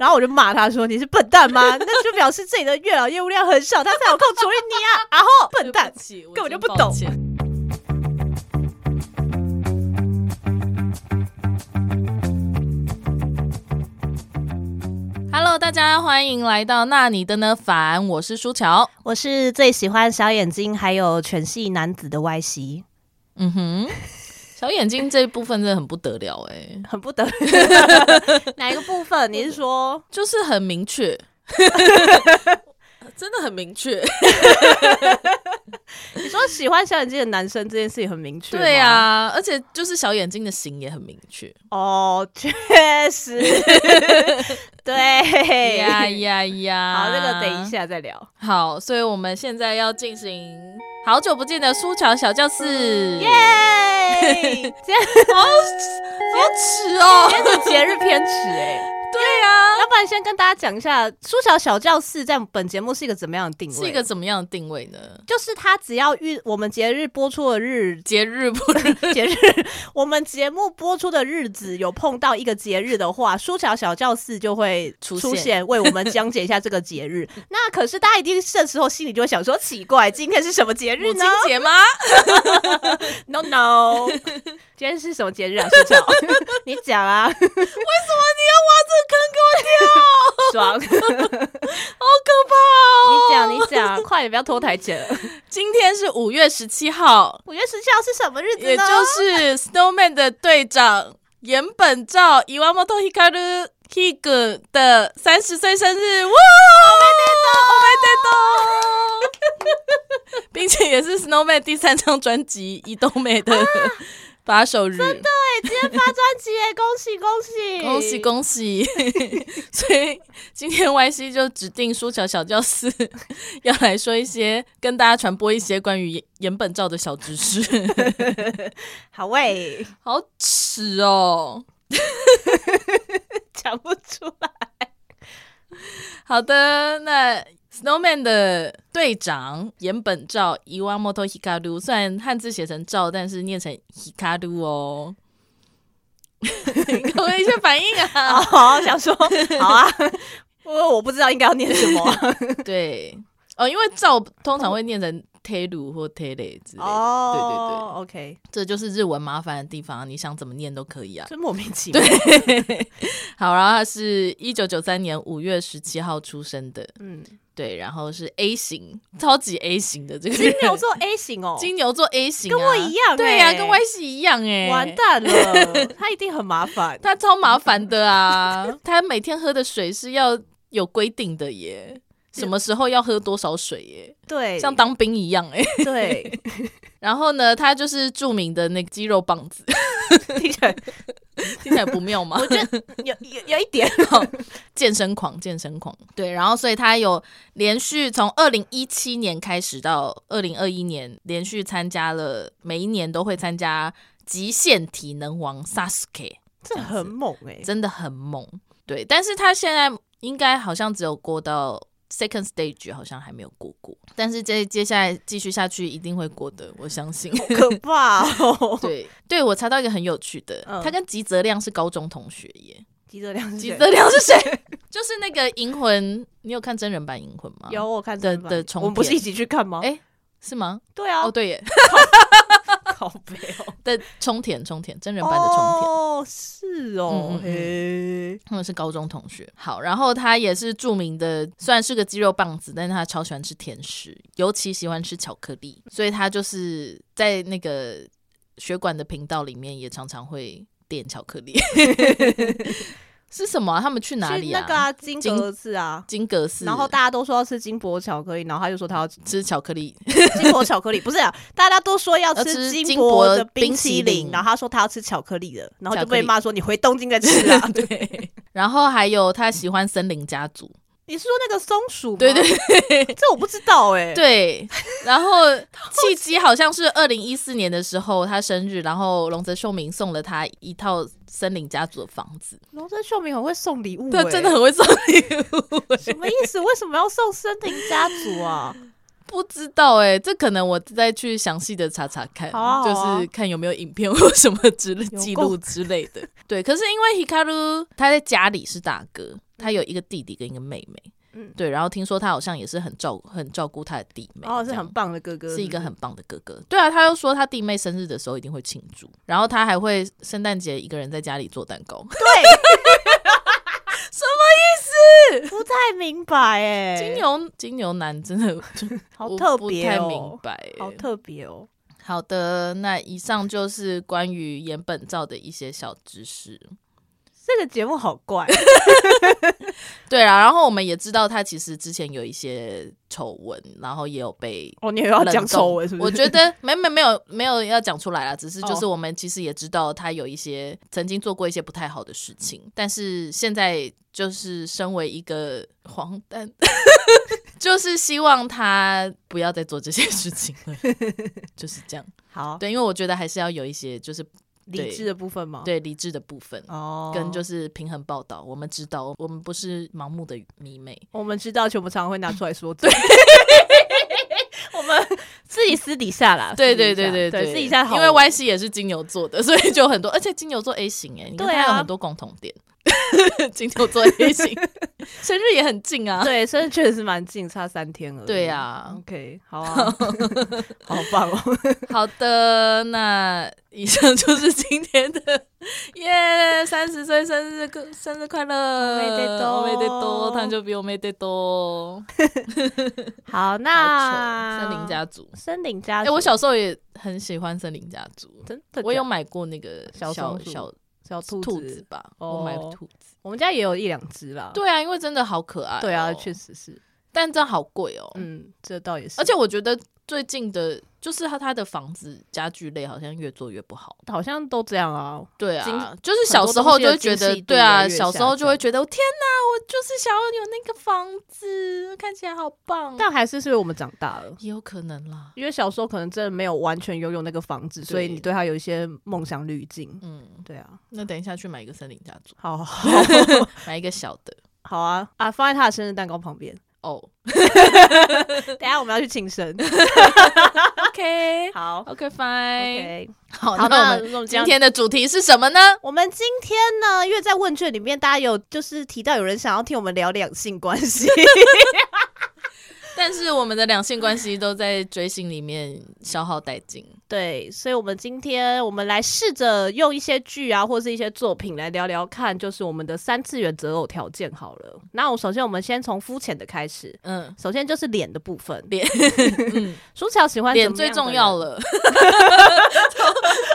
然后我就骂他说：“你是笨蛋吗？那就表示自己的月老业务量很少，他才有空处理你啊！” 然后笨蛋，根本就不懂。Hello，大家欢迎来到那你的呢反，我是舒乔，我是最喜欢小眼睛还有犬系男子的 Y C。嗯哼。小眼睛这一部分真的很不得了哎、欸，很不得了。哪一个部分？你是说就是很明确，真的很明确。你说喜欢小眼睛的男生这件事情很明确，对啊，而且就是小眼睛的型也很明确。哦，确实，对呀呀呀。好，那个等一下再聊。好，所以我们现在要进行好久不见的苏乔小教室，耶！今天好好耻哦，今天是节日偏耻哎。对啊，要不然先跟大家讲一下，书小小教室在本节目是一个怎么样的定位？是一个怎么样的定位呢？就是他只要遇我们节日播出的日，节日不日 节日，我们节目播出的日子有碰到一个节日的话，书小小教室就会出现，为我们讲解一下这个节日。那可是大家一定这时候心里就会想说：奇怪，今天是什么节日呢？母亲节吗？No No，今天是什么节日啊？书小，你讲啊？为什么你要挖这？坑给我 好可怕哦！你讲，你讲，快点，不要拖台前了。今天是五月十七号，五月十七号是什么日子呢？也就是 Snowman 的队长岩本照伊瓦莫托希卡鲁希格的三十岁生日。哇！我没得到，我没得到，并且也是 Snowman 第三张专辑《移动美》的。发售日，真的哎，今天发专辑哎，恭喜恭喜恭喜恭喜！所以今天 Y C 就指定舒乔小教室要来说一些，跟大家传播一些关于岩本照的小知识。好喂，好耻哦，讲不出来。好的，那。Snowman 的队长岩本照伊瓦莫托希卡鲁，虽然汉字写成照，但是念成希卡鲁哦。给我一些反应啊！好，想说好啊，因为我不知道应该要念什么、啊。对，哦，因为照通常会念成 teru 或 tele 之类的。哦，对对对，OK，这就是日文麻烦的地方，你想怎么念都可以啊。真莫名其妙。对，好，然后他是一九九三年五月十七号出生的。嗯。对，然后是 A 型，超级 A 型的这个金牛座 A 型哦，金牛座 A 型、啊、跟我一样、欸，对呀、啊，跟 Y 系一样哎、欸，完蛋了，他一定很麻烦，他超麻烦的啊，他每天喝的水是要有规定的耶，什么时候要喝多少水耶，对，像当兵一样哎，对，然后呢，他就是著名的那个肌肉棒子。听起来 听起来不妙吗？我觉得有有有一点哦 健身狂，健身狂。对，然后所以他有连续从二零一七年开始到二零二一年，连续参加了每一年都会参加极限体能王 Sasuke，这很猛哎、欸，真的很猛。对，但是他现在应该好像只有过到。Second stage 好像还没有过过，但是接接下来继续下去一定会过的，我相信。好可怕哦！对对，我查到一个很有趣的，嗯、他跟吉泽亮是高中同学耶。吉泽亮是谁？吉泽亮是谁？就是那个银魂，你有看真人版银魂吗？有，我看的的重。我们不是一起去看吗？哎、欸，是吗？对啊。哦，对耶。好悲哦！的冲田冲田真人版的冲田哦，是哦，嗯、嘿他们是高中同学。好，然后他也是著名的，虽然是个肌肉棒子，但是他超喜欢吃甜食，尤其喜欢吃巧克力，所以他就是在那个血管的频道里面也常常会点巧克力。是什么、啊？他们去哪里啊？那个啊，金阁寺啊，金阁寺。然后大家都说要吃金箔巧克力，然后他就说他要吃巧克力，金箔巧克力 不是啊？大家都说要吃金箔的冰淇淋，然后他说他要吃巧克力的，然后就被骂说你回东京再吃啊。对。然后还有他喜欢森林家族。你是说那个松鼠吗？对对对，这我不知道哎、欸。对，然后契机好像是二零一四年的时候，他生日，然后龙泽秀明送了他一套森林家族的房子。龙泽秀明很会送礼物、欸，对，真的很会送礼物、欸。什么意思？为什么要送森林家族啊？不知道哎、欸，这可能我再去详细的查查看，好啊好啊，就是看有没有影片或什么之类记录之类的。对，可是因为 Hikaru 他在家里是大哥。他有一个弟弟跟一个妹妹。嗯，对，然后听说他好像也是很照很照顾他的弟妹，哦，是很棒的哥哥是一个很棒的哥哥。对啊，他又说他弟妹生日的时候一定会庆祝，然后他还会圣诞节一个人在家里做蛋糕。对，什么意思？不太明白哎。金牛金牛男真的 好特别哦，不太明白，好特别哦。好的，那以上就是关于岩本照的一些小知识。这个节目好怪，对啊，然后我们也知道他其实之前有一些丑闻，然后也有被哦，你也要讲丑闻是不是？我觉得 没没没有没有要讲出来啦，只是就是我们其实也知道他有一些曾经做过一些不太好的事情，但是现在就是身为一个黄蛋，就是希望他不要再做这些事情了，就是这样。好，对，因为我觉得还是要有一些就是。理智的部分吗？对，理智的部分哦，跟就是平衡报道。我们知道，我们不是盲目的迷妹。我们知道，全部常常会拿出来说。对，我们自己私底下啦。对对对对对，私底下好。因为 Y C 也是金牛座的，所以就很多，而且金牛座 A 型哎，你看他有很多共同点。金牛座 A 型，生日也很近啊。对，生日确实是蛮近，差三天了。对呀，OK，好啊，好棒哦。好的，那以上就是今天的耶，三十岁生日生日快乐，おめでとう，おめでとう，诞生日おめでとう。好，那森林家族，森林家族，哎，我小时候也很喜欢森林家族，真的，我有买过那个小小。小 兔子，兔子吧，我买兔子，我们家也有一两只啦。对啊，因为真的好可爱喔。对啊，确实是。但这好贵喔。嗯，这倒也是。而且我觉得最近的。就是他他的房子家具类好像越做越不好，好像都这样啊。对啊，就是小时候就会觉得，对啊，小时候就会觉得，天哪，我就是想要有那个房子，看起来好棒。但还是是因为我们长大了，也有可能啦。因为小时候可能真的没有完全拥有那个房子，所以你对他有一些梦想滤镜。嗯，对啊。那等一下去买一个森林家族，好，买一个小的，好啊啊，放在他的生日蛋糕旁边。哦，等下我们要去庆生。OK，好，OK，Fine，OK，、okay, 好。那我们今天的主题是什么呢？我们今天呢，因为在问卷里面，大家有就是提到有人想要听我们聊两性关系。但是我们的两性关系都在追星里面消耗殆尽，对，所以，我们今天我们来试着用一些剧啊，或是一些作品来聊聊看，就是我们的三次元择偶条件好了。那我首先我们先从肤浅的开始，嗯，首先就是脸的部分，脸，嗯，书樵喜欢脸最重要了，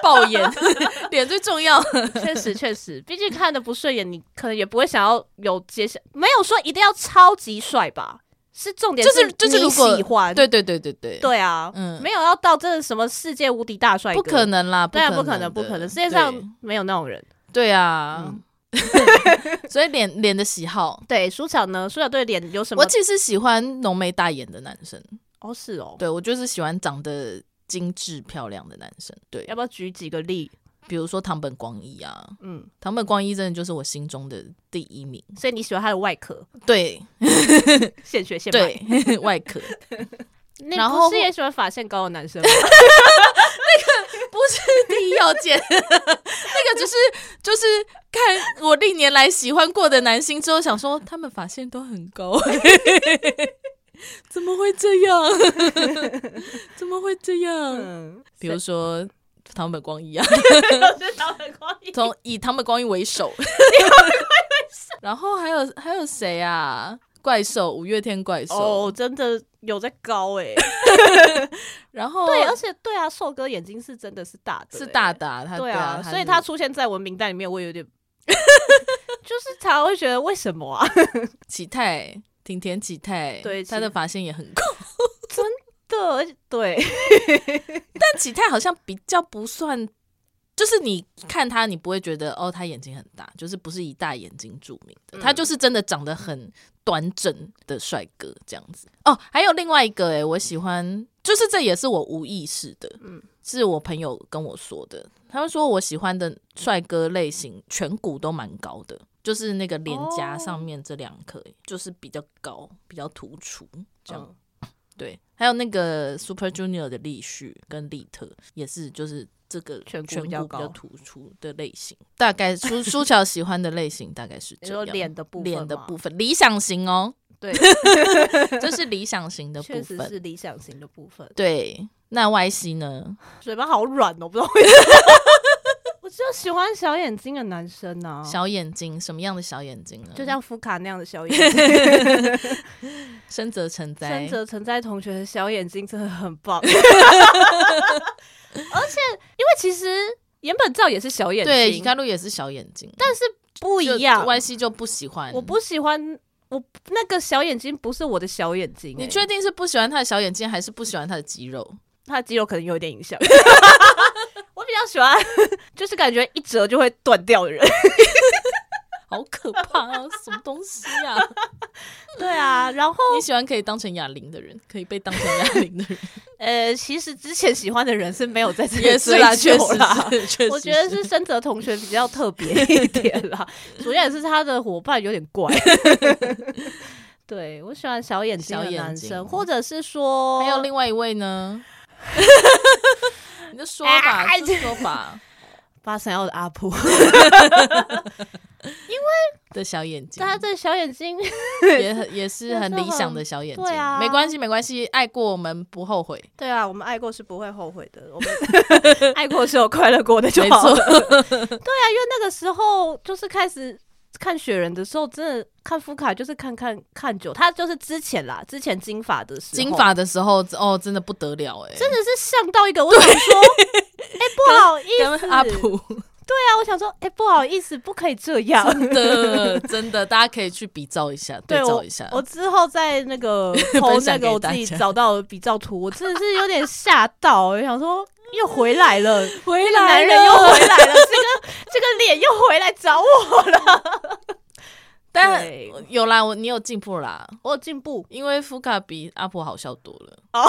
爆眼，脸最重要，确实确实，毕竟看的不顺眼，你可能也不会想要有接下，没有说一定要超级帅吧。是重点，就是就是如果喜欢，对对对对对，对啊，嗯，没有要到这什么世界无敌大帅哥，不可能啦，对啊，不可能，不可能，世界上没有那种人，对啊，所以脸脸的喜好，对，舒巧呢，舒巧对脸有什么？我其实喜欢浓眉大眼的男生，哦，是哦，对我就是喜欢长得精致漂亮的男生，对，要不要举几个例？比如说唐本光一啊，嗯，堂本光一真的就是我心中的第一名，所以你喜欢他的外壳，对，现学现卖，对，外壳。然后是也喜欢发线高的男生吗？那个不是第一要件，那个只是就是看我历年来喜欢过的男星之后，想说他们发线都很高，怎么会这样？怎么会这样？嗯，比如说。堂本光一啊，唐本光一从以堂本光一为首，然后还有还有谁啊？怪兽五月天怪兽哦，真的有在高哎。然后对，而且对啊，瘦哥眼睛是真的是大的，是大的啊。他对啊，所以他出现在我名单里面，我有点就是常常会觉得为什么啊？启泰挺田启泰，对，他的发线也很高，真。对对，但启泰好像比较不算，就是你看他，你不会觉得哦，他眼睛很大，就是不是以大眼睛著名的，他就是真的长得很端正的帅哥这样子。哦，还有另外一个哎，我喜欢，就是这也是我无意识的，嗯，是我朋友跟我说的，他们说我喜欢的帅哥类型颧骨都蛮高的，就是那个脸颊上面这两颗，就是比较高，比较突出这样。对，还有那个 Super Junior 的立旭跟利特也是，就是这个颧骨比较突出的类型。大概苏苏乔喜欢的类型大概是这样，脸的部分，脸的部分理想型哦。对，这是理想型的 部分，确实是理想型的部分。对，那 Y C 呢？嘴巴好软哦，不知道为什么。我就喜欢小眼睛的男生呢、啊。小眼睛，什么样的小眼睛呢？就像福卡那样的小眼睛。深泽成哉，深泽成哉同学的小眼睛真的很棒。而且，因为其实岩本照也是小眼睛，对，伊卡路也是小眼睛，但是不一样。Y C 就不喜欢，我不喜欢。我那个小眼睛不是我的小眼睛。欸，你确定是不喜欢他的小眼睛，还是不喜欢他的肌肉？他的肌肉可能有点影响。我比较喜欢，就是感觉一折就会断掉的人。好可怕啊！什么东西啊？对啊，然后你喜欢可以当成哑铃的人，可以被当成哑铃的人。呃，其实之前喜欢的人是没有在这边追求啦。我觉得是深泽同学比较特别一点啦，主要也是他的伙伴有点怪。对，我喜欢小眼睛的男生，或者是说还有另外一位呢？你就说吧，就说吧。八三幺的阿婆。因为的小眼睛，他的小眼睛也很也是很理想的小眼睛。对啊，没关系没关系，爱过我们不后悔。对啊，我们爱过是不会后悔的，我们爱过是有快乐过的就好了。对啊，因为那个时候就是开始看雪人的时候，真的看福卡就是看看看久，他就是之前啦，之前金发的时候，金发的时候哦，真的不得了哎，真的是像到一个我想说，哎，不好意思，阿普。对啊，我想说，哎、欸，不好意思，不可以这样。真的，真的，大家可以去比照一下，对照一下。我，我之后在那个 投那个我自己找到的比照图，我真的是有点吓到，我想说又回来了，回来了，男人又回来了，这个这个脸又回来找我了。但有啦，我你有进步啦，我有进步，因为福卡比阿婆好笑多了。哦，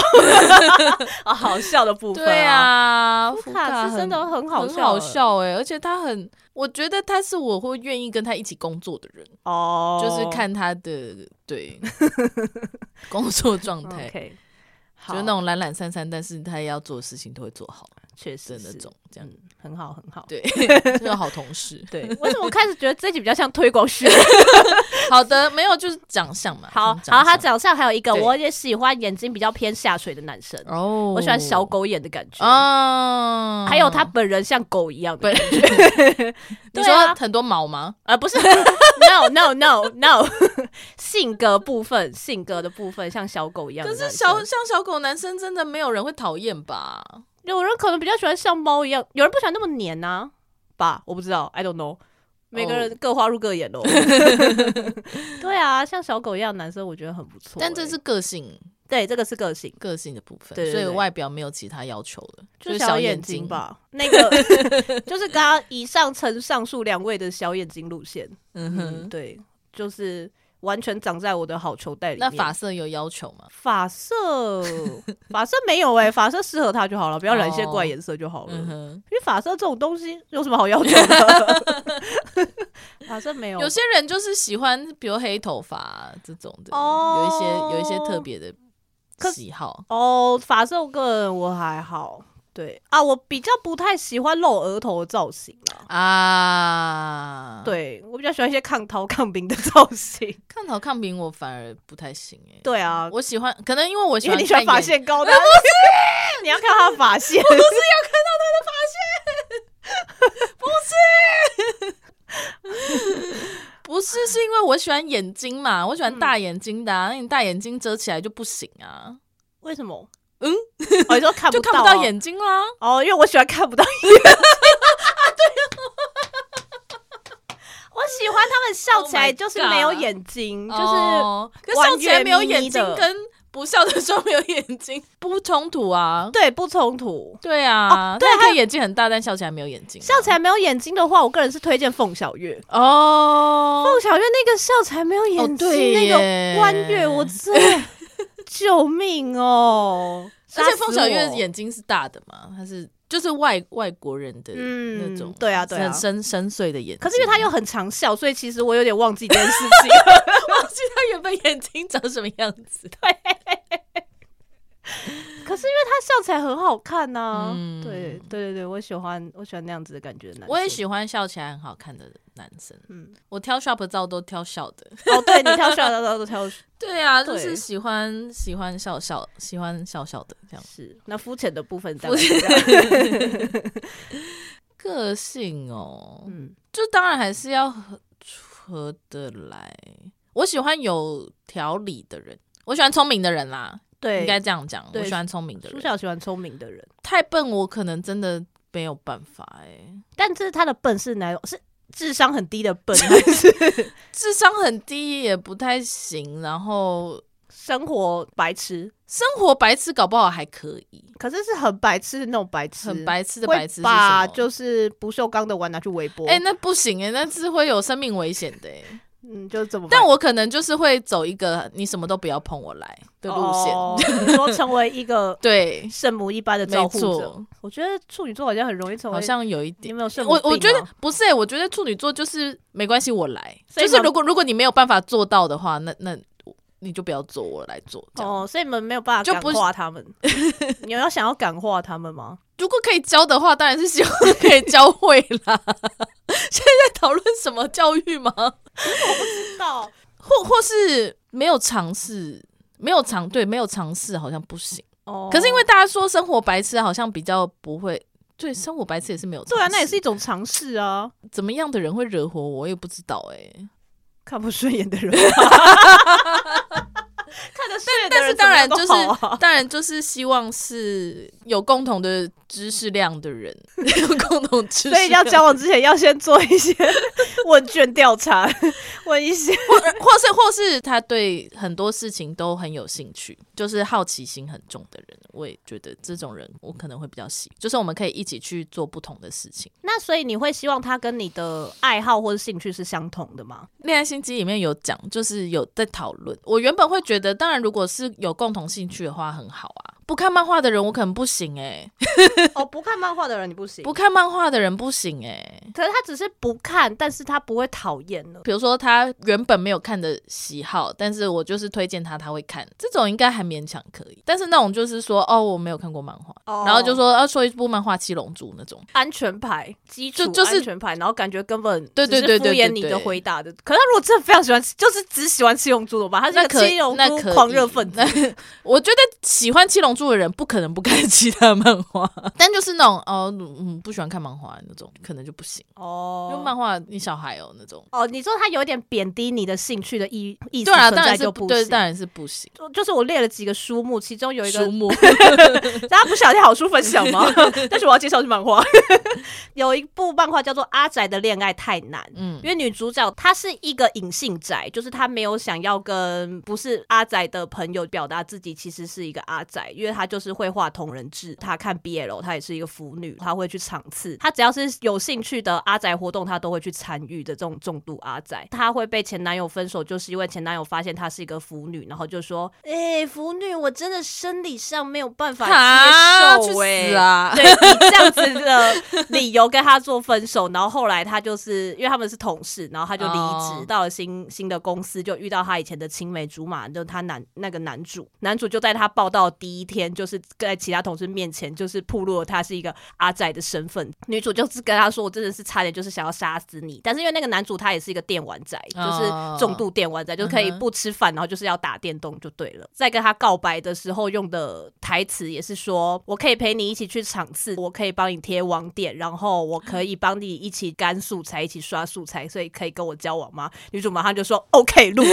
啊，好笑的部分，对啊，福卡是真的很好笑，很好笑哎，而且他很，我觉得他是我会愿意跟他一起工作的人哦，就是看他的对 工作状态，就是那种懒懒散散，但是他要做的事情都会做好。确实那种这样很好很好，对，是个好同事。对，为什么我开始觉得这集比较像推广学？好的，没有就是长相嘛。好，好，他长相还有一个，我也喜欢眼睛比较偏下垂的男生。哦，我喜欢小狗眼的感觉。哦，还有他本人像狗一样的感觉。你说很多毛吗？呃，不是，no no no no，性格部分，性格的部分像小狗一样。可是小像小狗男生真的没有人会讨厌吧？有人可能比较喜欢像猫一样，有人不喜欢那么黏呐、啊，吧？我不知道，I don't know。每个人各花入各眼喽。Oh. 对啊，像小狗一样男生，我觉得很不错、欸。但这是个性，对，这个是个性，个性的部分。对对对，所以外表没有其他要求了，就是小眼睛吧。那个 就是刚刚以上称上述两位的小眼睛路线。嗯哼，嗯对，就是。完全长在我的好球袋里面。那发色有要求吗？发色，发色没有哎、欸，发色适合他就好了，不要染一些怪颜色就好了。哦嗯、因为发色这种东西有什么好要求的？发色没有。有些人就是喜欢，比如黑头发这种的，哦、有一些有一些特别的喜好。哦，发色我个人我还好。对啊，我比较不太喜欢露额头的造型啊。啊，对我比较喜欢一些抗陶抗冰的造型。抗陶抗冰我反而不太行哎。对啊，我喜欢，可能因为我喜欢你喜欢发线高的。不是，你要看他的发线，不是要看到他的发线，不是，不是，是因为我喜欢眼睛嘛，我喜欢大眼睛的啊，那你大眼睛遮起来就不行啊？为什么？嗯，我说看不到，就看不到眼睛啦。哦，因为我喜欢看不到眼睛。对，我喜欢他们笑起来就是没有眼睛，就是笑起来没有眼睛，跟不笑的时候没有眼睛 不冲突啊。对，不冲突。对啊，对，他眼睛很大，但笑起来没有眼睛。笑起来没有眼睛的话，我个人是推荐凤小月哦。凤小月那个笑起来没有眼睛，那个弯月，我真的。救命哦！而且凤小岳眼睛是大的嘛，他是就是外外国人的那种，对啊，对啊，很深深邃的眼睛。可是因为他又很常笑，所以其实我有点忘记这件事情，忘记他原本眼睛长什么样子。对，可是因为他笑起来很好看呐、啊嗯，对对对对，我喜欢我喜欢那样子的感觉的男生。我也喜欢笑起来很好看的男生。嗯，我挑 shop 照都挑笑的。哦，对你挑 shop 照都挑。对啊，就是喜欢喜欢笑笑，喜欢笑笑的这样。是那肤浅的部分在 个性哦，嗯，就当然还是要合合得来。我喜欢有条理的人，我喜欢聪明的人啦。对，应该这样讲。我喜欢聪明的人。苏小喜欢聪明的人。太笨，我可能真的没有办法哎、欸。但是他的笨是哪种？是智商很低的笨，还是 智商很低也不太行？然后生活白痴，生活白痴搞不好还可以。可是是很白痴的那种白痴，很白痴的白痴，把就是不锈钢的碗拿去微波。哎、欸，那不行哎、欸，那是会有生命危险的。嗯，就怎么。但我可能就是会走一个你什么都不要碰我来的路线，说成为一个对圣母一般的照顾者。我觉得处女座好像很容易成为，好像有一点。有没有圣母？我我觉得不是、欸，我觉得处女座就是没关系，我来。就是如果如果你没有办法做到的话，那那你就不要做，我来做。哦，所以你们没有办法感化他们。你要想要感化他们吗？如果可以教的话，当然是希望可以教会啦。现在在讨论什么教育吗？我不知道，或或是没有尝试，没有尝对，没有尝试好像不行。哦，可是因为大家说生活白痴好像比较不会，对，生活白痴也是没有。对啊，那也是一种尝试啊。怎么样的人会惹火我，我也不知道哎、欸。看不顺眼的人。看得顺眼的人，但是当然就是 当然就是希望是有共同的知识量的人，有共同知识，所以要交往之前要先做一些问卷调查，问一些，或或是或是他对很多事情都很有兴趣，就是好奇心很重的人，我也觉得这种人我可能会比较喜，就是我们可以一起去做不同的事情。那所以你会希望他跟你的爱好或者兴趣是相同的吗？恋爱心机里面有讲，就是有在讨论。我原本会觉得，当然如果是有共同兴趣的话，很好啊。不看漫画的人，我可能不行哎、欸。哦，不看漫画的人你不行。不看漫画的人不行哎、欸。可是他只是不看，但是他不会讨厌了。比如说他原本没有看的喜好，但是我就是推荐他，他会看。这种应该还勉强可以。但是那种就是说，哦，我没有看过漫画，哦、然后就说要说一部漫画《七龙珠》那种安全牌，基础就是安全牌，然后感觉根本对对对敷衍你的回答的。可是他如果真的非常喜欢，就是只喜欢《七龙珠》的吧？他是个七龙珠狂热粉丝。我觉得喜欢《七龙珠》的人不可能不看其他漫画，但就是那种哦，嗯，不喜欢看漫画那种，可能就不行。哦。因为漫画你小孩哦那种。哦，你说他有点贬低你的兴趣的意意思存在就不行，对，当然是不行。就就是我列了几个书目，其中有一个书目，大家不想听好书分享吗？但是我要介绍是漫画，有一部漫画叫做《阿宅的恋爱太难》，嗯，因为女主角她是一个隐性宅，就是她没有想要跟不是阿宅的朋友表达自己其实是一个阿宅，因为她就是。是会画同人志，她看 BL，她也是一个腐女，她会去场次，她只要是有兴趣的阿宅活动，她都会去参与的这种重度阿宅。她会被前男友分手，就是因为前男友发现她是一个腐女，然后就说：“哎、欸，腐女，我真的生理上没有办法接受、欸，哎，啊、对，以这样子的理由跟他做分手。”然后后来他就是因为他们是同事，然后他就离职、oh. 到了新新的公司，就遇到他以前的青梅竹马，就他男那个男主，男主就在他报道第一天就是。在其他同事面前，就是暴露了他是一个阿仔的身份。女主就是跟他说：“我真的是差点就是想要杀死你。”但是因为那个男主他也是一个电玩仔，就是重度电玩仔，就可以不吃饭，然后就是要打电动就对了。在跟他告白的时候用的台词也是说：“我可以陪你一起去场次，我可以帮你贴网点，然后我可以帮你一起干素材，一起刷素材，所以可以跟我交往吗？”女主马上就说：“OK，录取。”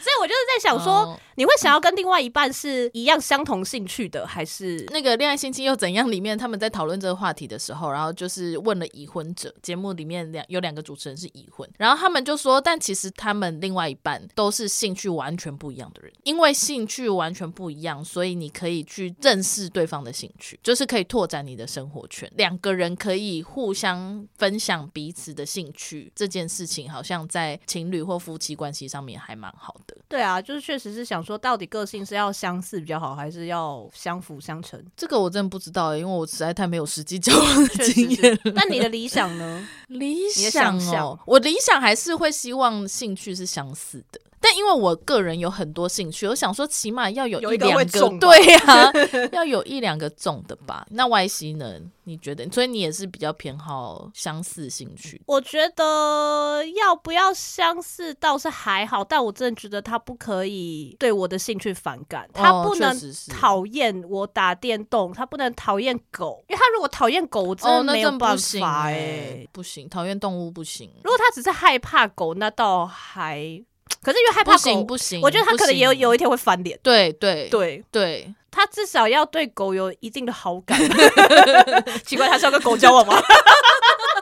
所以我就是在想说，你会想要跟另外一半是一样相同兴趣的，还是那个恋爱心情又怎样？里面他们在讨论这个话题的时候，然后就是问了已婚者，节目里面两有两个主持人是已婚，然后他们就说，但其实他们另外一半都是兴趣完全不一样的人，因为兴趣完全不一样，所以你可以去认识对方的兴趣，就是可以拓展你的生活圈，两个人可以互相分享彼此的兴趣，这件事情好像在情侣或夫妻关系上面还蛮好的。对啊，就是确实是想说，到底个性是要相似比较好，还是要相辅相成？这个我真的不知道，因为我实在太没有实际交往的经验。那你的理想呢？理想哦，我理想还是会希望兴趣是相似的。但因为我个人有很多兴趣，我想说起码要有一两个，个 对呀、啊，要有一两个中的吧。那 Y C 呢？你觉得？所以你也是比较偏好相似兴趣？我觉得要不要相似倒是还好，但我真的觉得他不可以对我的兴趣反感，哦、他不能讨厌我打电动，他不能讨厌狗，因为他如果讨厌狗，我真的没有办法哎、欸，不行，讨厌动物不行。如果他只是害怕狗，那倒还，可是因为害怕狗，不行不行，我觉得他可能也有有一天会翻脸。对对对对。他至少要对狗有一定的好感。奇怪，他是要跟狗交往吗？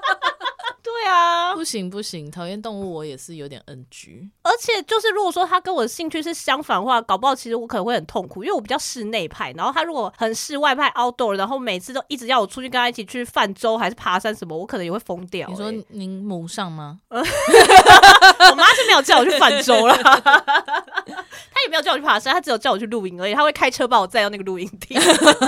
对啊，不行不行，讨厌动物我也是有点 NG。而且就是如果说他跟我的兴趣是相反的话，搞不好其实我可能会很痛苦，因为我比较室内派。然后他如果很室外派 outdoor，然后每次都一直要我出去跟他一起去泛舟还是爬山什么，我可能也会疯掉、欸。你说您母上吗？我妈是没有叫我去泛舟了，他也没有叫我去爬山，他只有叫我去露营而已。他会开车把我载到那个露营地。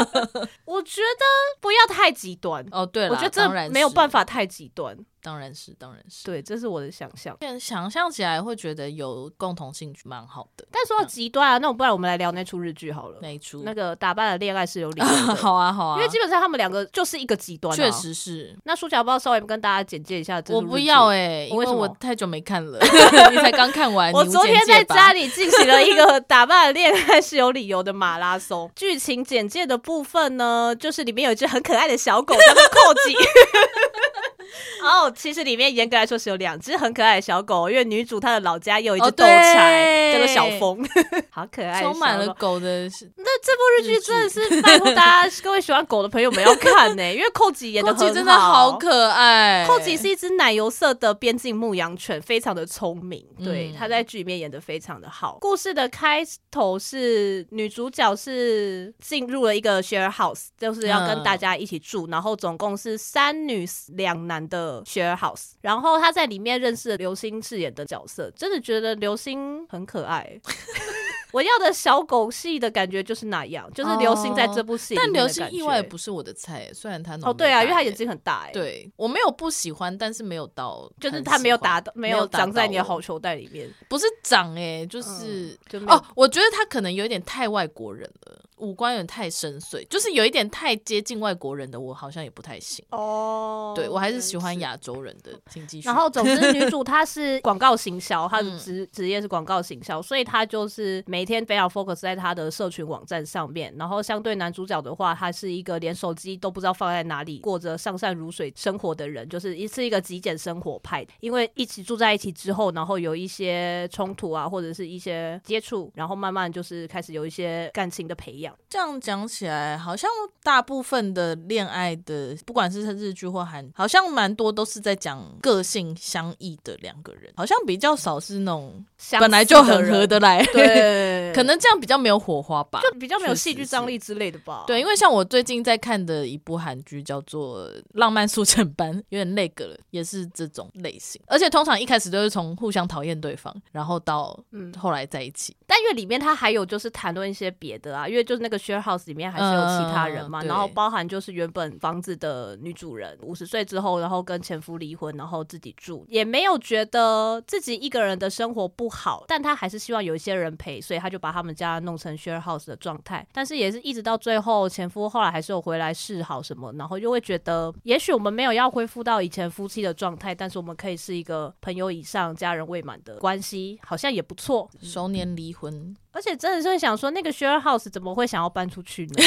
我觉得不要太极端哦。对了，我觉得这没有办法太极端。当然是，当然是，对，这是我的想象。想象起来会觉得有共同兴趣蛮好的。但说到极端啊，那我不然我们来聊那出日剧好了。那出那个打扮的恋爱是有理由的。好啊，好啊。因为基本上他们两个就是一个极端。确实是。那书樵要不要稍微跟大家简介一下？我不要哎，因为我太久没看了。你才刚看完。我昨天在家里进行了一个打扮的恋爱是有理由的马拉松。剧情简介的部分呢，就是里面有一只很可爱的小狗叫做寇吉。哦，oh, 其实里面严格来说是有两只很可爱的小狗，因为女主她的老家有一只斗柴，叫做、oh, 小风，好可爱，充满了狗的。那这部日剧真的是拜托大家 各位喜欢狗的朋友们要看呢、欸，因为寇吉演的很好，真的好可爱。寇吉是一只奶油色的边境牧羊犬，非常的聪明，对，他在剧里面演的非常的好。故事的开头是女主角是进入了一个 share house，就是要跟大家一起住，然后总共是三女两男的 share house，然后他在里面认识了刘星饰演的角色，真的觉得刘星很可爱。我要的小狗戏的感觉就是那样，就是刘星在这部戏，但刘星意外不是我的菜，虽然他哦对啊，因为他眼睛很大哎，对我没有不喜欢，但是没有到，就是他没有打到，没有长在你的好球袋里面，不是长哎，就是哦，我觉得他可能有点太外国人了。五官有点太深邃，就是有一点太接近外国人的，我好像也不太行哦。对，我还是喜欢亚洲人的。请继续。然后，总之，女主她是 广告行销，她的职职业是广告行销，所以她就是每天非常 focus 在她的社群网站上面。然后，相对男主角的话，他是一个连手机都不知道放在哪里，过着上善如水生活的人，就是一次一个极简生活派。因为一起住在一起之后，然后有一些冲突啊，或者是一些接触，然后慢慢就是开始有一些感情的培养。这样讲起来，好像大部分的恋爱的，不管是日剧或韩，好像蛮多都是在讲个性相异的两个人，好像比较少是那种本来就很合得来。对，可能这样比较没有火花吧，就比较没有戏剧张力之类的吧。对，因为像我最近在看的一部韩剧叫做《浪漫速成班》，有点那个了，也是这种类型。而且通常一开始都是从互相讨厌对方，然后到嗯后来在一起。但因为里面它还有就是谈论一些别的啊，因为就是那个。share house 里面还是有其他人嘛，嗯、然后包含就是原本房子的女主人五十岁之后，然后跟前夫离婚，然后自己住，也没有觉得自己一个人的生活不好，但她还是希望有一些人陪，所以她就把他们家弄成 share house 的状态。但是也是一直到最后，前夫后来还是有回来示好什么，然后就会觉得，也许我们没有要恢复到以前夫妻的状态，但是我们可以是一个朋友以上、家人未满的关系，好像也不错。熟年离婚。而且真的是会想说，那个 share house 怎么会想要搬出去呢？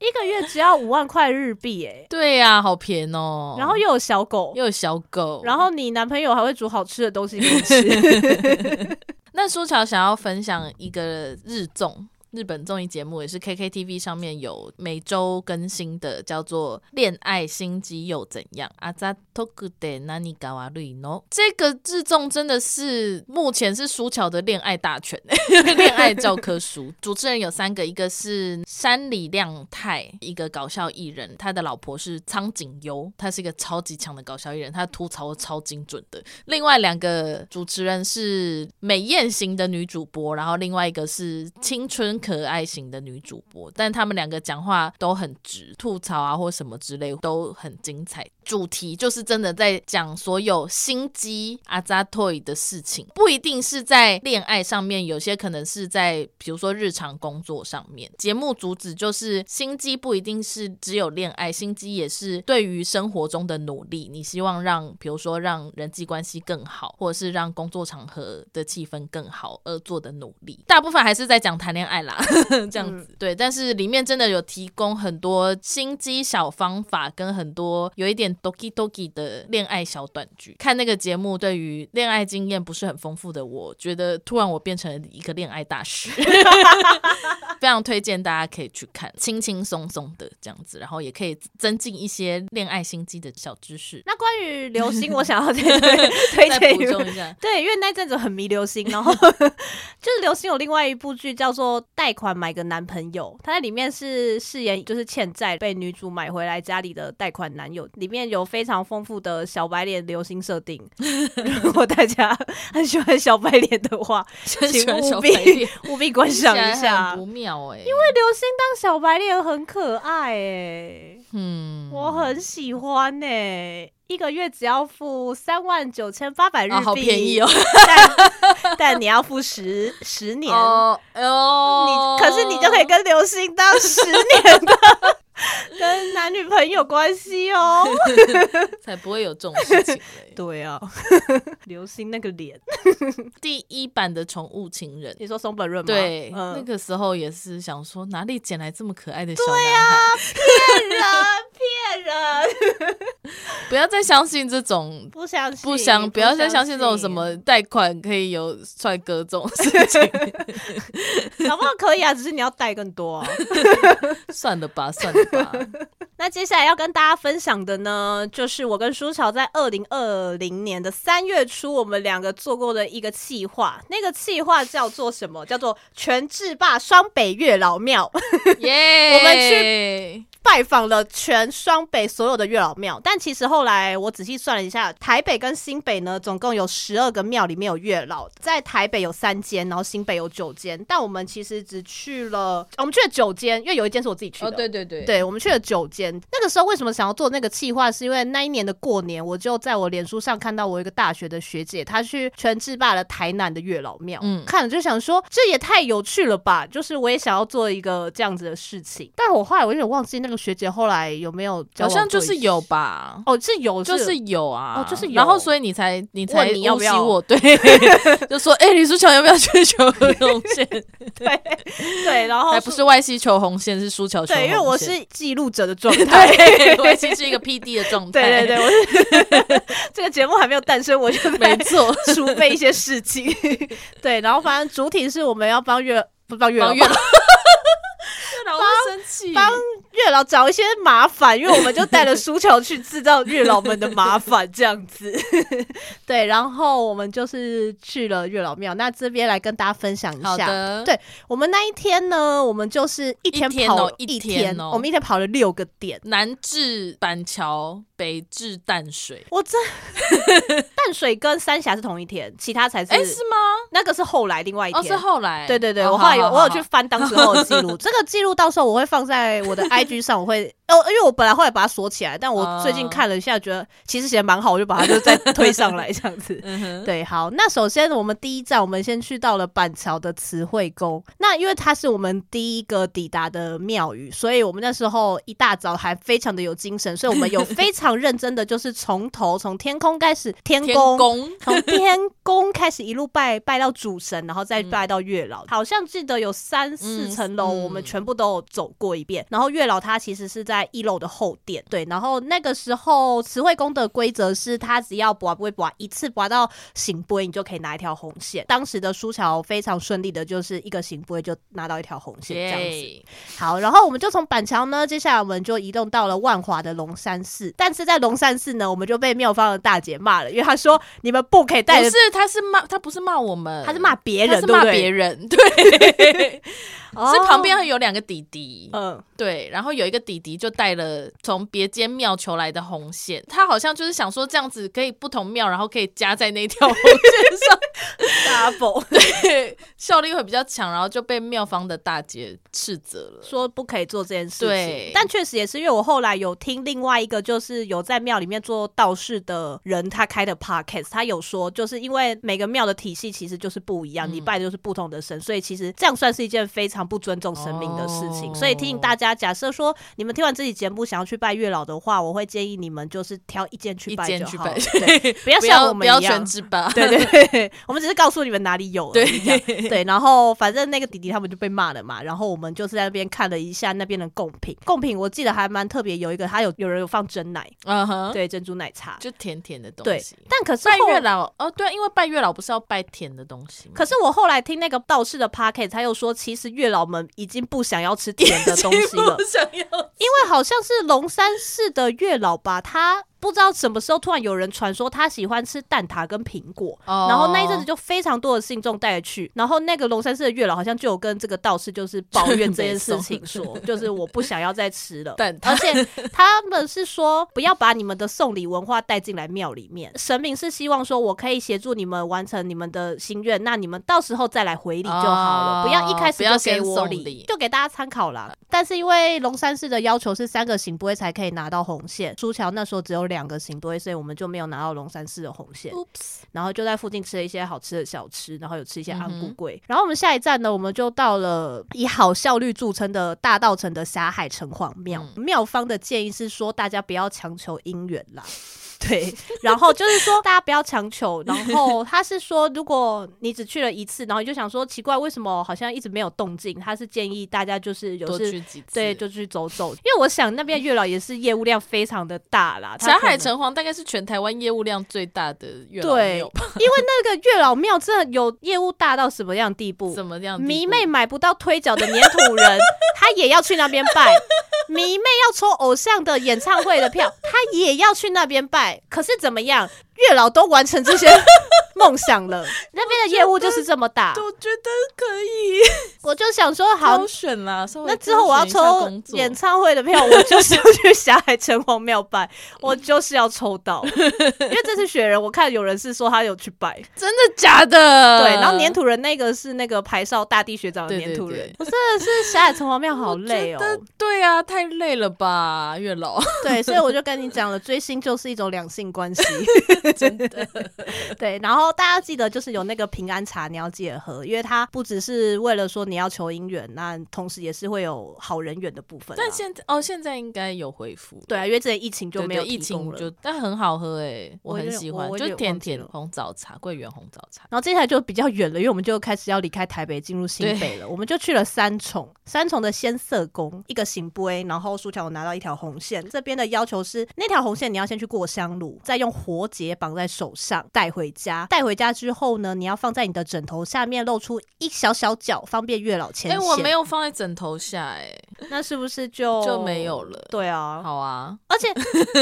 一个月只要五万块日币，哎，对呀、啊，好便宜哦。然后又有小狗，又有小狗，然后你男朋友还会煮好吃的东西给你吃。那苏乔想要分享一个日综。日本综艺节目也是 KKTV 上面有每周更新的，叫做《恋爱心机又怎样》啊？ざとくて何が悪いの？这个日综真的是目前是书樵的恋爱大全，恋爱教科书。主持人有三个，一个是山里亮太，一个搞笑艺人，他的老婆是苍井优，他是一个超级强的搞笑艺人，他吐槽超精准的。另外两个主持人是美艳型的女主播，然后另外一个是青春。 可爱型的女主播，但他们两个讲话都很直，吐槽啊或什么之类都很精彩。主题就是真的在讲所有心机阿扎托的事情，不一定是在恋爱上面，有些可能是在比如说日常工作上面。节目主旨就是心机不一定是只有恋爱，心机也是对于生活中的努力。你希望让比如说让人际关系更好，或者是让工作场合的气氛更好而做的努力。大部分还是在讲谈恋爱啦，这样子、嗯、对。但是里面真的有提供很多心机小方法，跟很多有一点。Doki Doki 的恋爱小短剧，看那个节目，对于恋爱经验不是很丰富的我，觉得突然我变成了一个恋爱大师，非常推荐大家可以去看，轻轻松松的这样子，然后也可以增进一些恋爱心机的小知识。那关于流星，我想要再推荐补充一下，对，因为那阵子很迷流星，然后 就是流星有另外一部剧叫做《贷款买个男朋友》，他在里面是饰演就是欠债被女主买回来家里的贷款男友，里面。有非常丰富的小白脸流星设定，如果大家 很喜欢小白脸的话，请务必务必观赏一下。不妙哎，因为流星当小白脸很可爱哎，嗯，我很喜欢哎，一个月只要付三万九千八百日币，啊，好便宜哦。但但你要付十十年哦，哦，你可是你就可以跟流星当十年的。跟男女朋友关系哦，才不会有这种事情。对啊，刘星那个脸，第一版的宠物情人，你说松本润吗？对，嗯、那个时候也是想说哪里捡来这么可爱的小男孩？对啊，骗人，骗人！不要再相信这种，不相信，不相，不要再相信这种什么贷款可以有帅哥这种事情。搞不好可以啊，只是你要贷更多啊。算了吧，算了吧。那接下来要跟大家分享的呢，就是我跟舒乔在二零二零年的三月初，我们两个做过的一个企划。那个企划叫做什么？叫做全智霸双北月老庙。耶！我们去。拜访了全双北所有的月老庙，但其实后来我仔细算了一下，台北跟新北呢，总共有十二个庙里面有月老，在台北有三间，然后新北有九间，但我们其实只去了，我们去了九间，因为有一间是我自己去的。哦，对对对，对，我们去了九间。那个时候为什么想要做那个计划？是因为那一年的过年，我就在我脸书上看到我一个大学的学姐，她去全制霸了台南的月老庙，嗯，看了就想说这也太有趣了吧，就是我也想要做一个这样子的事情，但我后来我有点忘记那个。学姐后来有没有？好像就是有吧。哦，是有，就是有啊。哦，就是有。然后所以你才你才你要不要我？对，就说哎，李书樵要不要去求 红线？对对，然后还不是外系求红线，是书樵求红线。对，因为我是记录者的状态，对，外系是一个 PD 的状态。对对对，我是这个节目还没有诞生，我就没错，储备一些事情。对，然后反正主体是我们要帮月不帮月老。帮生气，帮月老找一些麻烦，因为我们就带了书樵去制造月老们的麻烦，这样子。对，然后我们就是去了月老庙。那这边来跟大家分享一下，的对我们那一天呢，我们就是一天跑一天，哦，我们一天跑了六个点，南至板桥，北至淡水。我这 淡水跟三峡是同一天，其他才是。哎，是吗？那个是后来另外一天，哦，是后来。对对对，我后来有我有去翻当时候的记录，这个记录。到时候我会放在我的 IG 上，我会哦，因为我本来后来把它锁起来，但我最近看了一下，觉得其实写的蛮好，我就把它就再 推上来这样子。对，好，那首先我们第一站，我们先去到了板桥的慈惠宫。那因为它是我们第一个抵达的庙宇，所以我们那时候一大早还非常的有精神，所以我们有非常认真的，就是从头从天空开始，天宫从天宫开始一路拜拜到主神，然后再拜到月老。好像记得有三四层楼，我们全部都。走过一遍，然后月老他其实是在一楼的后殿，对，然后那个时候慈惠宫的规则是，他只要拔不会拔一次拔到圣杯，你就可以拿一条红线。当时的苏乔非常顺利的，就是一个行杯就拿到一条红线这样子。好，然后我们就从板桥呢，接下来我们就移动到了万华的龙山寺，但是在龙山寺呢，我们就被妙方的大姐骂了，因为她说你们不可以带，不是，她是骂，她不是骂我们，她是骂别人，是骂别人，对，对是旁边有两个弟弟，嗯，对，然后有一个弟弟就带了从别间庙求来的红线，他好像就是想说这样子可以不同庙，然后可以加在那条红线上，double 对，效率会比较强，然后就被庙方的大姐斥责了，说不可以做这件事情。对，但确实也是因为我后来有听另外一个，就是有在庙里面做道士的人，他开的 podcast，他有说，就是因为每个庙的体系其实就是不一样，你、嗯、拜的就是不同的神，所以其实这样算是一件非常不尊重神明的事情。哦、所以提醒大家，假设说你们听完这期节目想要去拜月老的话，我会建议你们就是挑一间去拜就好，对，不要像我们一样。全职对对，我们只是告诉你们哪里有。对对，然后反正那个弟弟他们就被骂了嘛，然后我们就是在那边看了一下那边的贡品，贡品我记得还蛮特别，有一个他有有人有放真奶，嗯哼，对，珍珠奶茶，就甜甜的东西。对，但可是拜月老哦，对，因为拜月老不是要拜甜的东西吗？可是我后来听那个道士的 podcast 他又说，其实月老们已经不想要吃甜的东西了，想要，因为好像是龙山寺的月老吧，他。不知道什么时候突然有人传说他喜欢吃蛋挞跟苹果，oh. 然后那一阵子就非常多的信众带去，然后那个龙山寺的月老好像就有跟这个道士就是抱怨这件事情说，说就是我不想要再吃了，蛋而且他们是说不要把你们的送礼文化带进来庙里面，神明是希望说我可以协助你们完成你们的心愿，那你们到时候再来回礼就好了，oh. 不要一开始就给我礼，就给大家参考啦。但是因为龙山寺的要求是三个圣杯才可以拿到红线，苏桥那时候只有。两个行对，所以我们就没有拿到龙山寺的红线。Oops. 然后就在附近吃了一些好吃的小吃，然后有吃一些安菇粿。嗯、然后我们下一站呢，我们就到了以好效率著称的大道城的霞海城隍庙。庙、嗯、方的建议是说，大家不要强求姻缘啦。对，然后就是说 大家不要强求。然后他是说，如果你只去了一次，然后你就想说奇怪，为什么好像一直没有动静？他是建议大家就是有事去几次，对，就去走走。因为我想那边月老也是业务量非常的大啦。霞海城隍大概是全台湾业务量最大的月老庙。对，因为那个月老庙真的有业务大到什么样地步？什么样？迷妹买不到推脚的粘土人，他也要去那边拜。迷妹要抽偶像的演唱会的票，他也要去那边拜。可是怎么样？月老都完成这些梦想了，那边的业务就是这么大。我觉得可以，我就想说，好选啦。那之后我要抽演唱会的票，我就是要去霞海城隍庙拜，我就是要抽到。因为这次雪人，我看有人是说他有去拜，真的假的？对。然后粘土人那个是那个排少大地学长的粘土人。我真的是霞海城隍庙好累哦。对啊，太累了吧，月老。对，所以我就跟你讲了，追星就是一种两性关系。真的 对，然后大家记得就是有那个平安茶，你要记得喝，因为它不只是为了说你要求姻缘，那同时也是会有好人缘的部分。但现在哦，现在应该有恢复。对啊，因为这疫情就没有疫情就，但很好喝哎，我很喜欢，就甜甜红枣茶，桂圆红枣茶。然后接下来就比较远了，因为我们就开始要离开台北，进入新北了。我们就去了三重，三重的仙色宫，一个行杯，然后苏乔我拿到一条红线，这边的要求是那条红线你要先去过香炉，再用活结绑在手上带回家，带回家之后呢，你要放在你的枕头下面，露出一小小角，方便月老牵线。哎，我没有放在枕头下，哎，那是不是就就没有了？对啊，好啊。而且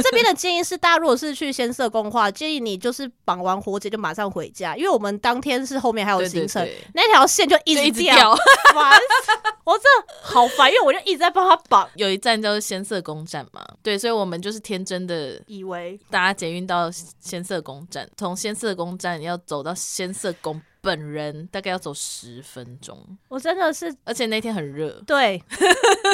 这边的建议是，大家如果是去仙色宫的话，建议你就是绑完活结就马上回家，因为我们当天是后面还有行程，那条线就一直掉，烦我这好烦，因为我就一直在帮他绑。有一站叫做仙色宫站嘛，对，所以我们就是天真的以为大家捷运到仙色宫。站从仙色宫站要走到仙色宫本人，大概要走十分钟。我真的是，而且那天很热。对，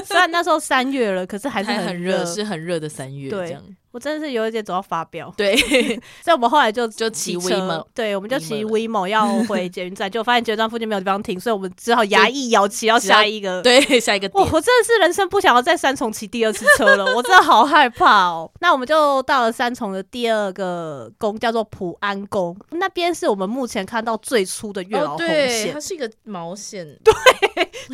虽然那时候三月了，可是还是很热，是很热的三月。这样。我真的是有一点走到发飙，对，所以我们后来就就骑 WeMo，对，我们就骑 WeMo 要回捷运站，就发现捷运站附近没有地方停，所以我们只好牙一咬骑到下一个，对，下一个点。我真的是人生不想要在三重骑第二次车了，我真的好害怕哦。那我们就到了三重的第二个宫，叫做普安宫，那边是我们目前看到最初的月老红线，它是一个毛线，对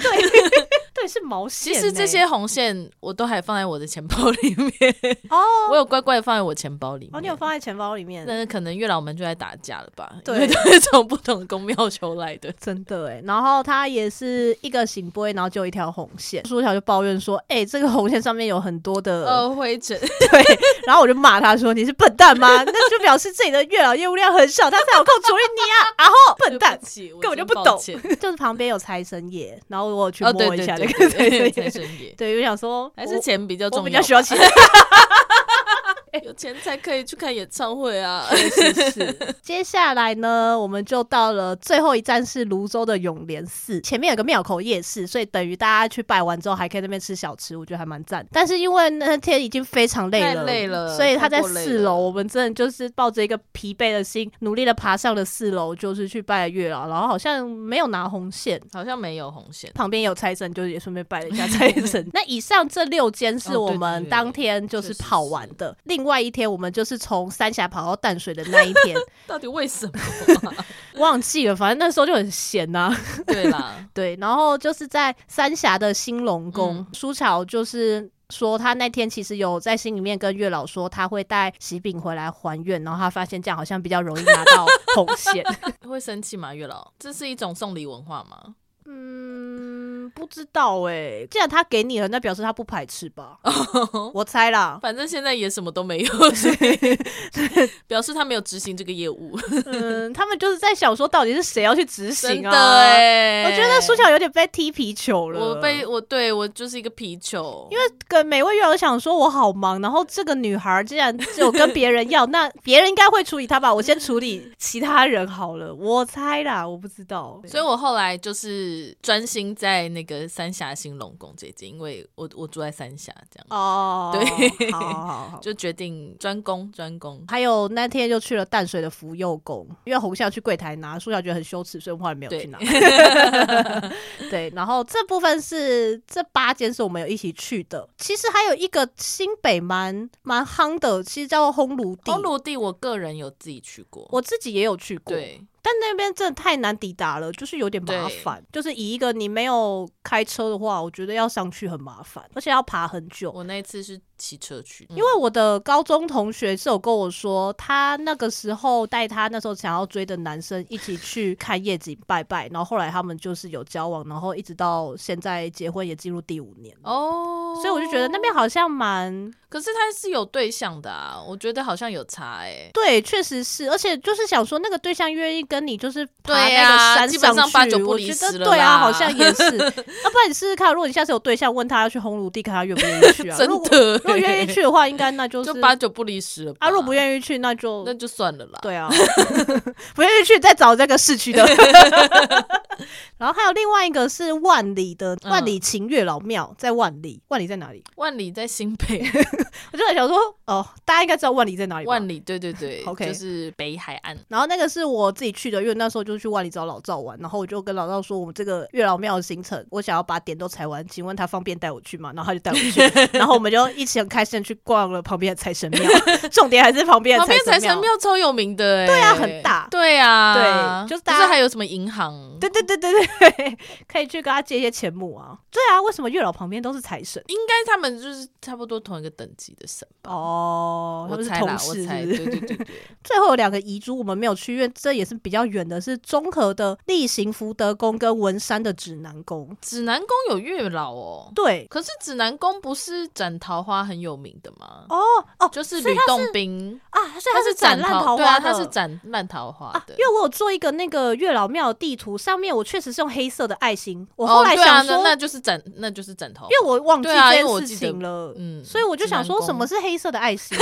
对。对，是毛线。其实这些红线我都还放在我的钱包里面 哦，我有乖乖的放在我钱包里面。哦，你有放在钱包里面？但是可能月老们就在打架了吧？对，都是从不同的宫庙求来的，真的哎。然后他也是一个圣杯，然后就一条红线。书樵就抱怨说：“哎、欸，这个红线上面有很多的呃灰尘。”对，然后我就骂他说：“你是笨蛋吗？那就表示自己的月老业务量很少，他才有空处理你啊！”然后笨蛋，根本就不懂。就是旁边有财神爷，然后我去摸一下对，对，对，对，我想说，还是钱比较重要，我比较需要钱。欸、钱才可以去看演唱会啊！是是是。接下来呢，我们就到了最后一站是泸州的永联寺，前面有个庙口夜市，所以等于大家去拜完之后还可以在那边吃小吃，我觉得还蛮赞。但是因为那天已经非常累了，累了，所以他在四楼，我们真的就是抱着一个疲惫的心，努力的爬上了四楼，就是去拜月老，然后好像没有拿红线，好像没有红线，旁边有财神，就是也顺便拜了一下财神。那以上这六间是我们当天就是跑完的，另外一天我们就是从三峡跑到淡水的那一天，到底为什么？忘记了，反正那时候就很闲呐、啊。对啦，对，然后就是在三峡的兴隆宫，书樵、嗯、就是说他那天其实有在心里面跟月老说他会带喜饼回来还愿，然后他发现这样好像比较容易拿到红线，会生气吗？月老，这是一种送礼文化吗？嗯，不知道哎、欸。既然他给你了，那表示他不排斥吧？我猜啦。反正现在也什么都没有，表示他没有执行这个业务。嗯，他们就是在想说，到底是谁要去执行啊？对，我觉得苏乔有点被踢皮球了。我被我对我就是一个皮球，因为跟每位月老想说我好忙，然后这个女孩既然就跟别人要，那别人应该会处理她吧？我先处理其他人好了。我猜啦，我不知道。所以我后来就是。专心在那个三峡兴隆宫这间，因为我我住在三峡，这样哦，对，好好好，就决定专攻专攻。还有那天就去了淡水的福佑宫，因为红线去柜台拿，书樵觉得很羞耻，所以我们后来没有去拿。对，对，然后这部分是这八间是我们有一起去的。其实还有一个新北蛮蛮夯的，其实叫做烘炉地。烘炉地，我个人有自己去过，我自己也有去过。对。但那边真的太难抵达了，就是有点麻烦。就是以一个你没有开车的话，我觉得要上去很麻烦，而且要爬很久。我那次是。骑车去，因为我的高中同学是有跟我说，他那个时候带他那时候想要追的男生一起去 看夜景拜拜，然后后来他们就是有交往，然后一直到现在结婚也进入第五年哦，所以我就觉得那边好像蛮，可是他是有对象的啊，我觉得好像有差哎、欸，对，确实是，而且就是想说那个对象愿意跟你就是爬那个山上去，基本上八九不离十了，对啊，好像也是，要不然你试试看，如果你下次有对象，问他要去红炉地，看他愿不愿意去啊，真的。如果愿意去的话，应该那就是就八九不离十了。啊，如果不愿意去，那就那就算了啦。对啊，不愿意去，再找这个市区的。然后还有另外一个是万里的万里晴月老庙，在万里。万里在哪里？万里在新北。我就在想说，哦，大家应该知道万里在哪里吧？万里，对对对，OK，就是北海岸。然后那个是我自己去的，因为那时候就去万里找老赵玩。然后我就跟老赵说，我们这个月老庙的行程，我想要把点都踩完，请问他方便带我去吗？然后他就带我去，然后我们就一起很开心去逛了旁边的财神庙。重点还是旁边的财神庙超有名的，哎，对啊，很大，对啊，对，就是大家还有什么银行？对对对对对，可以去跟他借一些钱母啊。对啊，为什么月老旁边都是财神？应该他们就是差不多同一个等级的神吧？哦，他们是同事，我猜，对对对对。最后有两个遗珠我们没有去，因为这也是比较远的，是综合的例行福德宫跟文山的指南宫。指南宫有月老哦，对。可是指南宫不是斩桃花很有名的吗？哦哦，就是吕洞宾啊，所以他是斩烂桃花，对啊，他是斩烂桃花的。因为我有做一个那个月老庙的地图。上面我确实是用黑色的爱心，我后来想说，那就是斩，那就是斩头，因为我忘记这件事情了，嗯，所以我就想说，什么是黑色的爱心？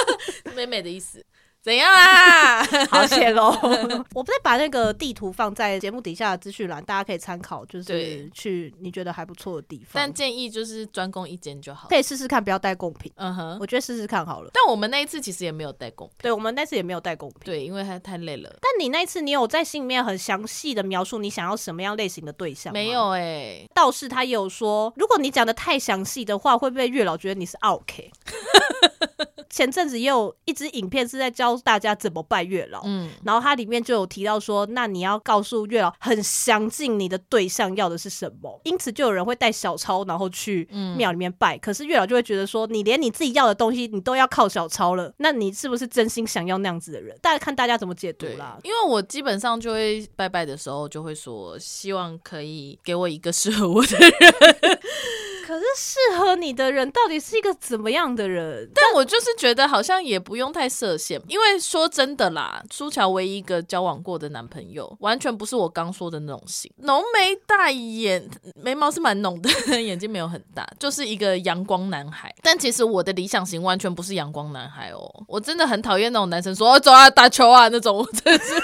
美美的意思。怎样啦？好险喽！我不再把那个地图放在节目底下的资讯栏，大家可以参考，就是去你觉得还不错的地方。但建议就是专攻一间就好，可以试试看，不要带贡品。嗯哼，我觉得试试看好了。但我们那一次其实也没有带贡品，对，我们那次也没有带贡品，对，因为他太累了。但你那一次你有在心里面很详细的描述你想要什么样类型的对象？没有哎、欸，倒是他也有说，如果你讲的太详细的话，会不会月老觉得你是 OK？前阵子也有一支影片是在教大家怎么拜月老，嗯，然后它里面就有提到说，那你要告诉月老很详尽你的对象要的是什么，因此就有人会带小抄，然后去庙里面拜，嗯、可是月老就会觉得说，你连你自己要的东西你都要靠小抄了，那你是不是真心想要那样子的人？大家看大家怎么解读啦。因为我基本上就会拜拜的时候就会说，希望可以给我一个适合我的人。可是适合你的人到底是一个怎么样的人？但我就是觉得好像也不用太设限，因为说真的啦，书樵唯一一个交往过的男朋友，完全不是我刚说的那种型，浓眉大眼，眉毛是蛮浓的，眼睛没有很大，就是一个阳光男孩。但其实我的理想型完全不是阳光男孩哦，我真的很讨厌那种男生说哦，走啊打球啊那种，我真是。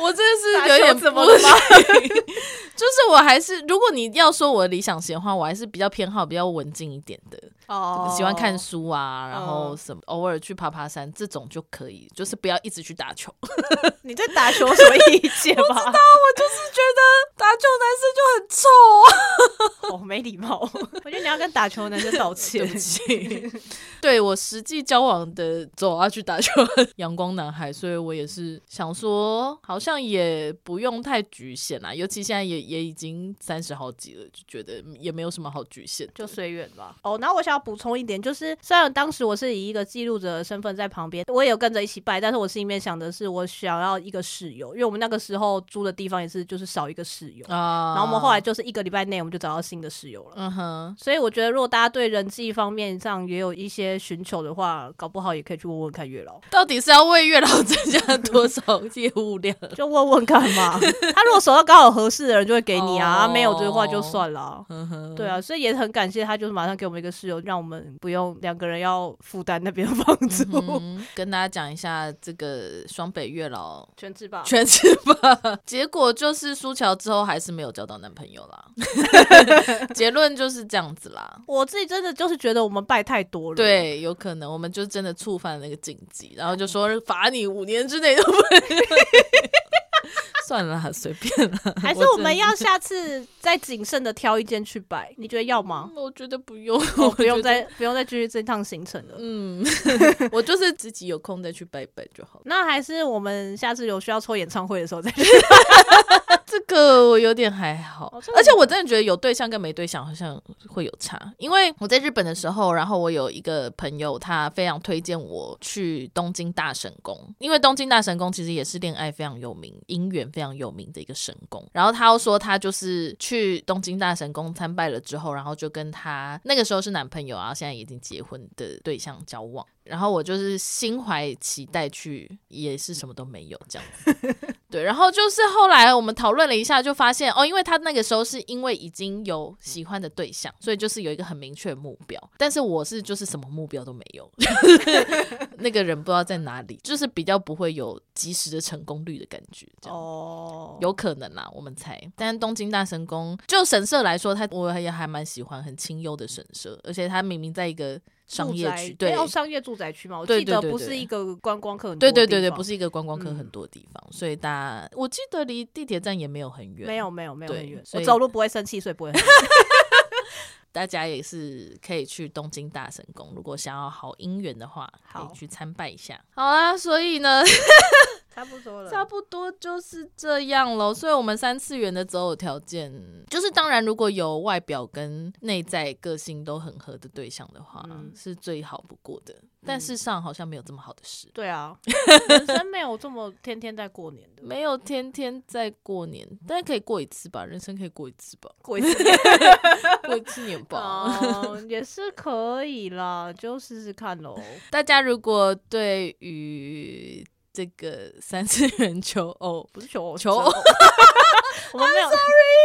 我真的是有点怎么了吗？就是我还是，如果你要说我的理想型的话，我还是比较偏好比较文静一点的。哦，喜欢看书啊，然后什么偶尔去爬爬山这种就可以，就是不要一直去打球。你对打球什么意见吗？不知道，我就是觉得打球男生就很臭啊，哦，没礼貌。我觉得你要跟打球的男生道歉。对不起，对我实际交往的走啊去打球阳光男孩，所以我也是想说，好像也不用太局限啦，尤其现在也也已经三十好几了，就觉得也没有什么好局限，就随缘吧。哦，那我想。补充一点，就是虽然当时我是以一个记录者的身份在旁边，我也有跟着一起拜，但是我心里面想的是，我想要一个室友，因为我们那个时候租的地方也是就是少一个室友啊。然后我们后来就是一个礼拜内我们就找到新的室友了。嗯哼，所以我觉得如果大家对人际方面上也有一些寻求的话，搞不好也可以去问问看月老，到底是要为月老增加多少业务量，就问问看嘛。他如果手上刚好合适的人就会给你啊，哦、没有这个话就算了。嗯哼，对啊，所以也很感谢他，就是马上给我们一个室友。让我们不用两个人要负担那边房租。嗯，跟大家讲一下这个双北月老全职吧，全职吧。结果就是苏乔之后还是没有交到男朋友啦。结论就是这样子啦。我自己真的就是觉得我们拜太多了。对，有可能我们就真的触犯了那个禁忌，然后就说罚你五年之内都不能。算了，随便了。还是我们要下次再谨慎的挑一间去摆？你觉得要吗？我觉得不用，我不用再不用再继续这趟行程了。嗯，我就是自己有空再去拜拜就好。那还是我们下次有需要抽演唱会的时候再去。这个我有点还好，而且我真的觉得有对象跟没对象好像会有差。因为我在日本的时候，然后我有一个朋友，他非常推荐我去东京大神宫，因为东京大神宫其实也是恋爱非常有名、姻缘非常有名的一个神宫。然后他又说，他就是去东京大神宫参拜了之后，然后就跟他那个时候是男朋友，然后现在已经结婚的对象交往。然后我就是心怀期待去，也是什么都没有这样子。对，然后就是后来我们讨论了一下，就发现哦，因为他那个时候是因为已经有喜欢的对象，所以就是有一个很明确的目标。但是我是就是什么目标都没有，那个人不知道在哪里，就是比较不会有及时的成功率的感觉。哦，有可能啦，我们猜。但是东京大神宫就神社来说，他我也还蛮喜欢，很清幽的神社，而且他明明在一个。商业区对，要商业住宅区嘛？我记得不是一个观光客很多对对对对，不是一个观光客很多的地方，嗯、所以大家我记得离地铁站也没有很远，没有没有没有很远，我走路不会生气，所以不会很。大家也是可以去东京大神宫，如果想要好姻缘的话，可以去参拜一下。好啊，所以呢。差不多了，差不多就是这样喽。所以，我们三次元的择偶条件，就是当然，如果有外表跟内在个性都很合的对象的话，嗯、是最好不过的。但世上好像没有这么好的事。对啊，人生没有这么天天在过年的，没有天天在过年，但是可以过一次吧。人生可以过一次吧，过一次，过一次年吧，哦，也是可以啦，就试试看喽。大家如果对于这个三次元求偶不是求偶，求偶。我们没有，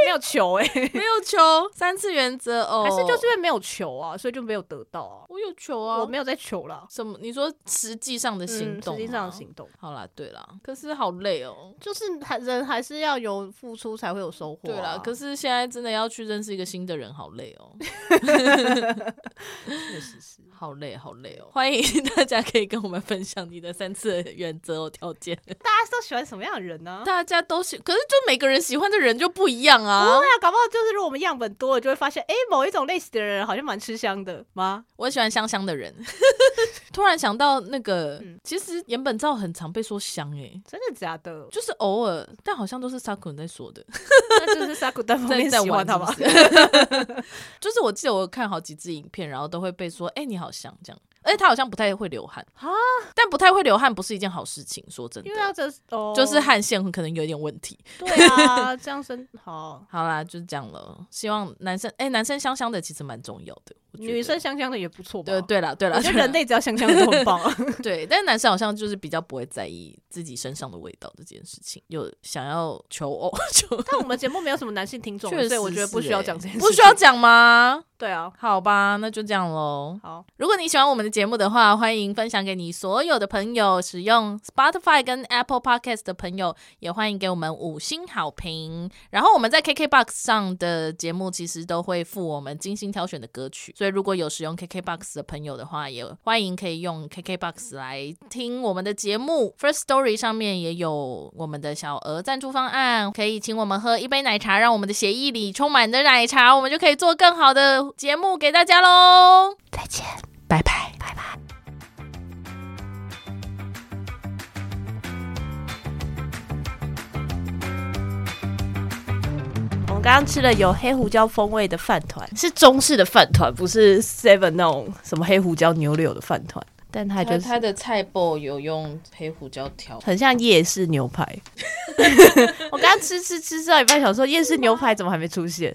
没有求哎，没有求三次原则哦，还是就是因为没有求啊，所以就没有得到啊。我有求啊，我没有在求了。什么？你说实际上的行动？实际上的行动。好啦，对啦，可是好累哦。就是还人还是要有付出才会有收获。对啦，可是现在真的要去认识一个新的人，好累哦。确实是，好累，好累哦。欢迎大家可以跟我们分享你的三次原则哦条件。大家都喜欢什么样的人呢？大家都喜，可是就每个人喜欢的人就不一样啊！对啊，搞不好就是如果我们样本多了，就会发现，哎，某一种类型的人好像蛮吃香的吗？我喜欢香香的人。突然想到那个，嗯、其实岩本照很常被说香，哎，真的假的？就是偶尔，但好像都是萨库在说的。那就是萨库单方面喜欢他吧？就是我记得我看好几支影片，然后都会被说，哎，你好香这样。而且他好像不太会流汗啊。但不太会流汗不是一件好事情，说真的，因为他这哦，就是汗腺可能有点问题。对啊，这样生好，好啦，就是这样了。希望男生哎、欸，男生香香的其实蛮重要的。女生香香的也不错吧？对对了对了，我觉得人类只要香香的都很棒。对，但是男生好像就是比较不会在意自己身上的味道这件事情，有想要求偶。但我们节目没有什么男性听众，所以我觉得不需要讲这件事。不需要讲吗？对啊，好吧，那就这样喽。好，如果你喜欢我们的节目的话，欢迎分享给你所有的朋友。使用 Spotify 跟 Apple Podcast 的朋友，也欢迎给我们五星好评。然后我们在 KKBOX 上的节目，其实都会附我们精心挑选的歌曲，所以如果有使用 KKBOX 的朋友的话，也欢迎可以用 KKBOX 来听我们的节目。First Story 上面也有我们的小额赞助方案，可以请我们喝一杯奶茶，让我们的协议里充满着奶茶，我们就可以做更好的节目给大家喽。再见，拜拜，拜拜。刚刚吃了有黑胡椒风味的饭团，是中式的饭团，不是 Seven 那种什么黑胡椒牛柳的饭团。但它就是它的菜脯有用黑胡椒调，很像夜市牛排。我刚刚吃吃吃到一半，想说夜市牛排怎么还没出现？